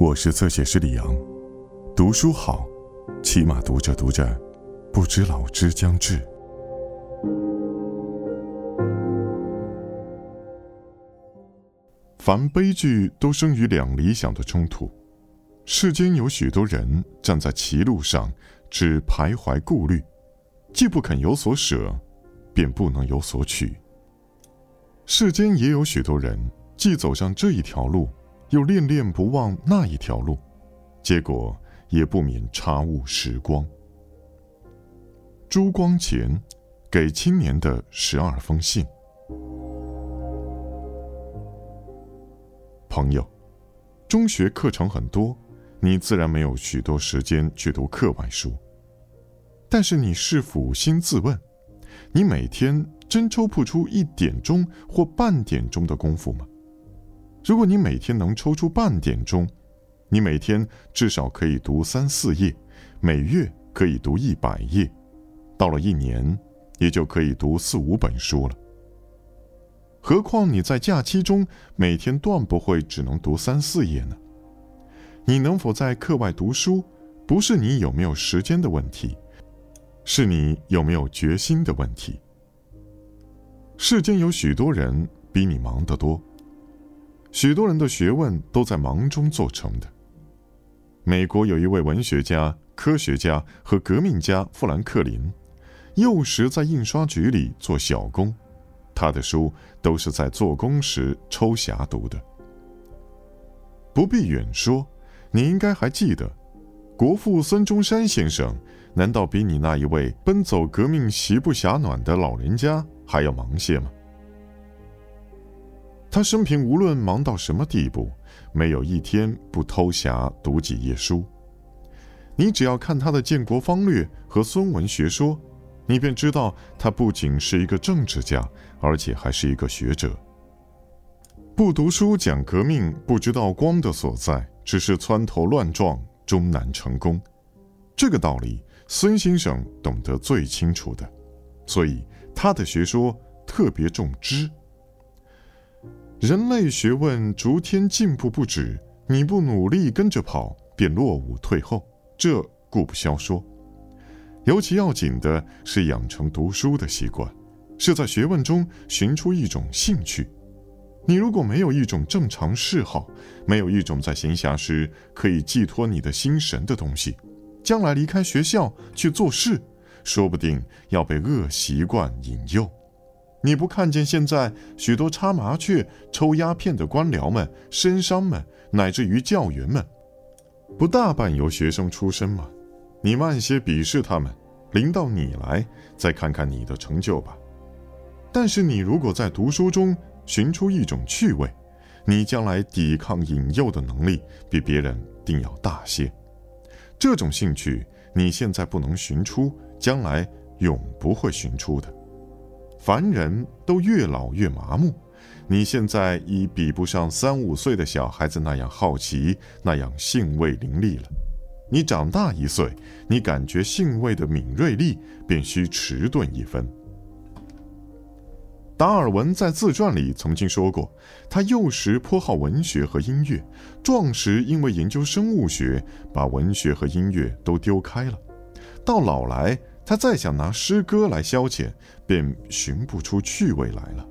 我是侧写师李阳，读书好，起码读着读着，不知老之将至。凡悲剧都生于两理想的冲突，世间有许多人站在歧路上，只徘徊顾虑，既不肯有所舍，便不能有所取。世间也有许多人，既走上这一条路。又恋恋不忘那一条路，结果也不免差误时光。朱光潜给青年的十二封信。朋友，中学课程很多，你自然没有许多时间去读课外书。但是你是否心自问，你每天真抽不出一点钟或半点钟的功夫吗？如果你每天能抽出半点钟，你每天至少可以读三四页，每月可以读一百页，到了一年，也就可以读四五本书了。何况你在假期中每天断不会只能读三四页呢？你能否在课外读书，不是你有没有时间的问题，是你有没有决心的问题。世间有许多人比你忙得多。许多人的学问都在忙中做成的。美国有一位文学家、科学家和革命家富兰克林，幼时在印刷局里做小工，他的书都是在做工时抽匣读的。不必远说，你应该还记得，国父孙中山先生，难道比你那一位奔走革命、席不暇暖的老人家还要忙些吗？他生平无论忙到什么地步，没有一天不偷暇读几页书。你只要看他的《建国方略》和《孙文学说》，你便知道他不仅是一个政治家，而且还是一个学者。不读书讲革命，不知道光的所在，只是蹿头乱撞，终难成功。这个道理，孙先生懂得最清楚的，所以他的学说特别重知。人类学问逐天进步不止，你不努力跟着跑，便落伍退后，这固不消说。尤其要紧的是养成读书的习惯，是在学问中寻出一种兴趣。你如果没有一种正常嗜好，没有一种在闲暇时可以寄托你的心神的东西，将来离开学校去做事，说不定要被恶习惯引诱。你不看见现在许多插麻雀、抽鸦片的官僚们、绅商们，乃至于教员们，不大半由学生出身吗？你慢些鄙视他们，临到你来，再看看你的成就吧。但是你如果在读书中寻出一种趣味，你将来抵抗引诱的能力比别人定要大些。这种兴趣你现在不能寻出，将来永不会寻出的。凡人都越老越麻木，你现在已比不上三五岁的小孩子那样好奇，那样兴味凌厉了。你长大一岁，你感觉兴味的敏锐力便需迟钝一分。达尔文在自传里曾经说过，他幼时颇好文学和音乐，壮时因为研究生物学，把文学和音乐都丢开了，到老来。他再想拿诗歌来消遣，便寻不出趣味来了。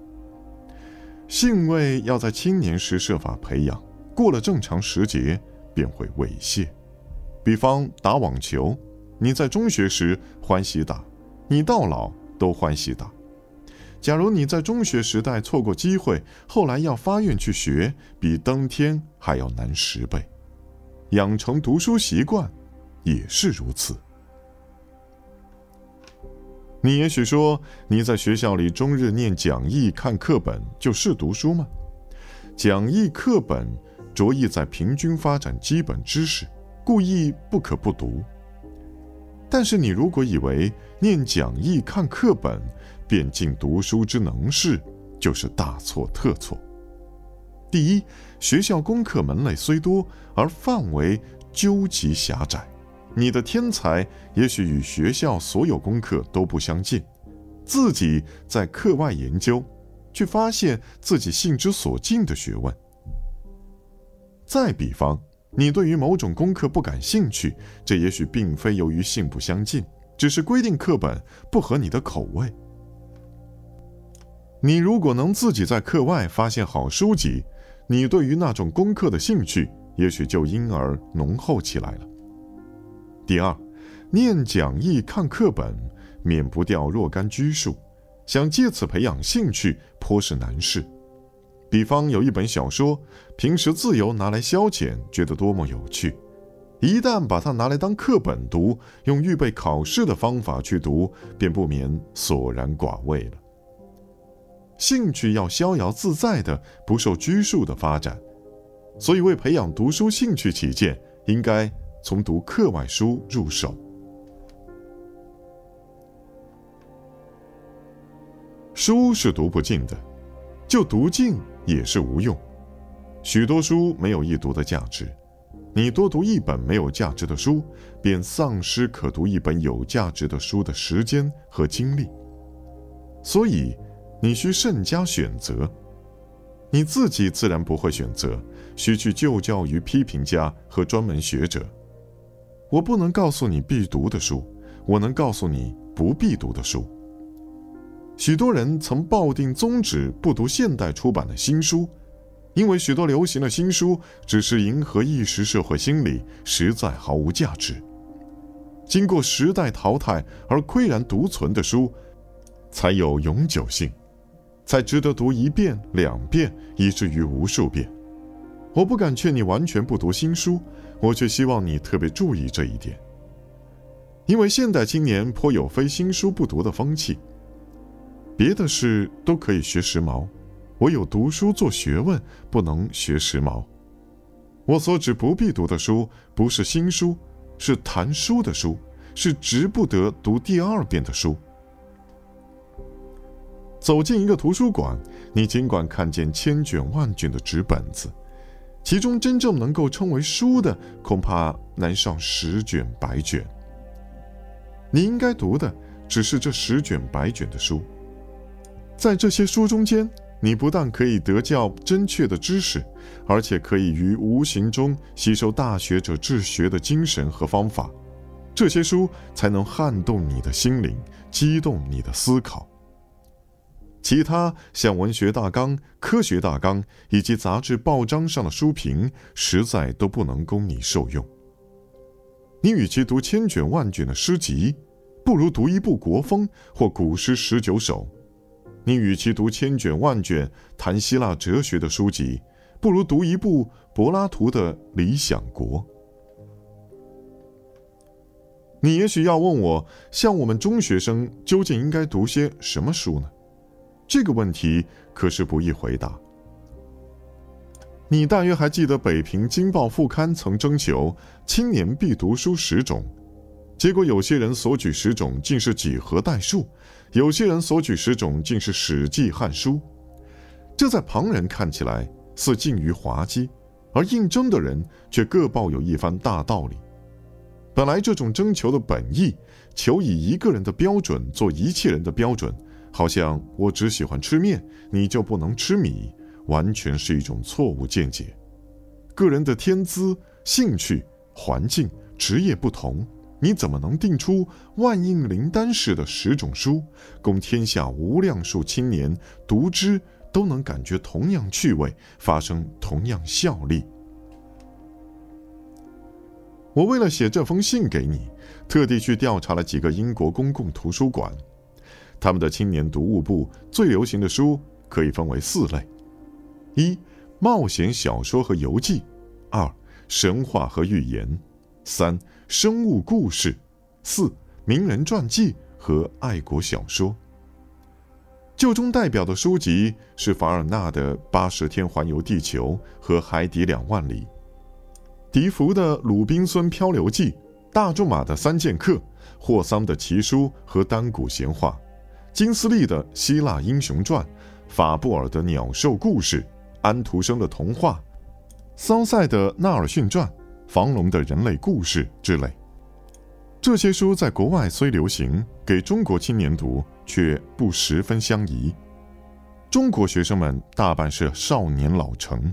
兴味要在青年时设法培养，过了正常时节便会猥亵。比方打网球，你在中学时欢喜打，你到老都欢喜打。假如你在中学时代错过机会，后来要发愿去学，比登天还要难十倍。养成读书习惯，也是如此。你也许说，你在学校里终日念讲义、看课本，就是读书吗？讲义、课本着意在平均发展基本知识，故意不可不读。但是你如果以为念讲义、看课本便尽读书之能事，就是大错特错。第一，学校功课门类虽多，而范围究极狭窄。你的天才也许与学校所有功课都不相近，自己在课外研究，去发现自己性之所近的学问。再比方，你对于某种功课不感兴趣，这也许并非由于性不相近，只是规定课本不合你的口味。你如果能自己在课外发现好书籍，你对于那种功课的兴趣也许就因而浓厚起来了。第二，念讲义、看课本，免不掉若干拘束，想借此培养兴趣，颇是难事。比方有一本小说，平时自由拿来消遣，觉得多么有趣；一旦把它拿来当课本读，用预备考试的方法去读，便不免索然寡味了。兴趣要逍遥自在的、不受拘束的发展，所以为培养读书兴趣起见，应该从读课外书入手。书是读不尽的，就读尽。也是无用，许多书没有一读的价值。你多读一本没有价值的书，便丧失可读一本有价值的书的时间和精力。所以，你需慎加选择。你自己自然不会选择，需去就教于批评家和专门学者。我不能告诉你必读的书，我能告诉你不必读的书。许多人曾抱定宗旨，不读现代出版的新书，因为许多流行的新书只是迎合一时社会心理，实在毫无价值。经过时代淘汰而岿然独存的书，才有永久性，才值得读一遍、两遍，以至于无数遍。我不敢劝你完全不读新书，我却希望你特别注意这一点，因为现代青年颇有非新书不读的风气。别的事都可以学时髦，唯有读书做学问不能学时髦。我所指不必读的书，不是新书，是谈书的书，是值不得读第二遍的书。走进一个图书馆，你尽管看见千卷万卷的纸本子，其中真正能够称为书的，恐怕难上十卷百卷。你应该读的，只是这十卷百卷的书。在这些书中间，你不但可以得较真确的知识，而且可以于无形中吸收大学者治学的精神和方法。这些书才能撼动你的心灵，激动你的思考。其他像文学大纲、科学大纲以及杂志报章上的书评，实在都不能供你受用。你与其读千卷万卷的诗集，不如读一部国风或古诗十九首。你与其读千卷万卷谈希腊哲学的书籍，不如读一部柏拉图的《理想国》。你也许要问我，像我们中学生究竟应该读些什么书呢？这个问题可是不易回答。你大约还记得《北平京报》副刊曾征求青年必读书十种，结果有些人所举十种竟是几何代数。有些人所举十种竟是《史记》《汉书》，这在旁人看起来似近于滑稽，而应征的人却各抱有一番大道理。本来这种征求的本意，求以一个人的标准做一切人的标准，好像我只喜欢吃面，你就不能吃米，完全是一种错误见解。个人的天资、兴趣、环境、职业不同。你怎么能定出万应灵丹式的十种书，供天下无量数青年读之，都能感觉同样趣味，发生同样效力？我为了写这封信给你，特地去调查了几个英国公共图书馆，他们的青年读物部最流行的书可以分为四类：一、冒险小说和游记；二、神话和寓言；三。生物故事，四名人传记和爱国小说。旧中代表的书籍是凡尔纳的《八十天环游地球》和《海底两万里》，笛福的《鲁滨孙漂流记》，大仲马的《三剑客》，霍桑的《奇书》和《单古闲话》，金斯利的《希腊英雄传》，法布尔的《鸟兽故事》，安徒生的童话，桑塞的《纳尔逊传》。房龙的人类故事之类，这些书在国外虽流行，给中国青年读却不十分相宜。中国学生们大半是少年老成，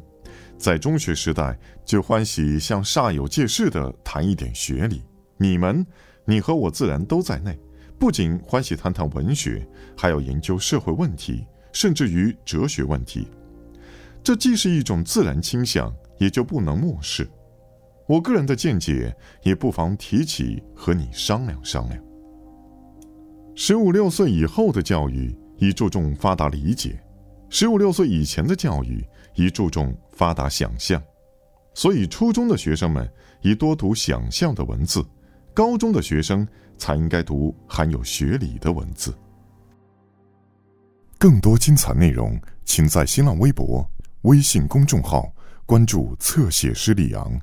在中学时代就欢喜像煞有介事地谈一点学理。你们，你和我自然都在内，不仅欢喜谈谈文学，还要研究社会问题，甚至于哲学问题。这既是一种自然倾向，也就不能漠视。我个人的见解，也不妨提起和你商量商量。十五六岁以后的教育以注重发达理解，十五六岁以前的教育以注重发达想象。所以，初中的学生们宜多读想象的文字，高中的学生才应该读含有学理的文字。更多精彩内容，请在新浪微博、微信公众号关注“侧写师李昂”。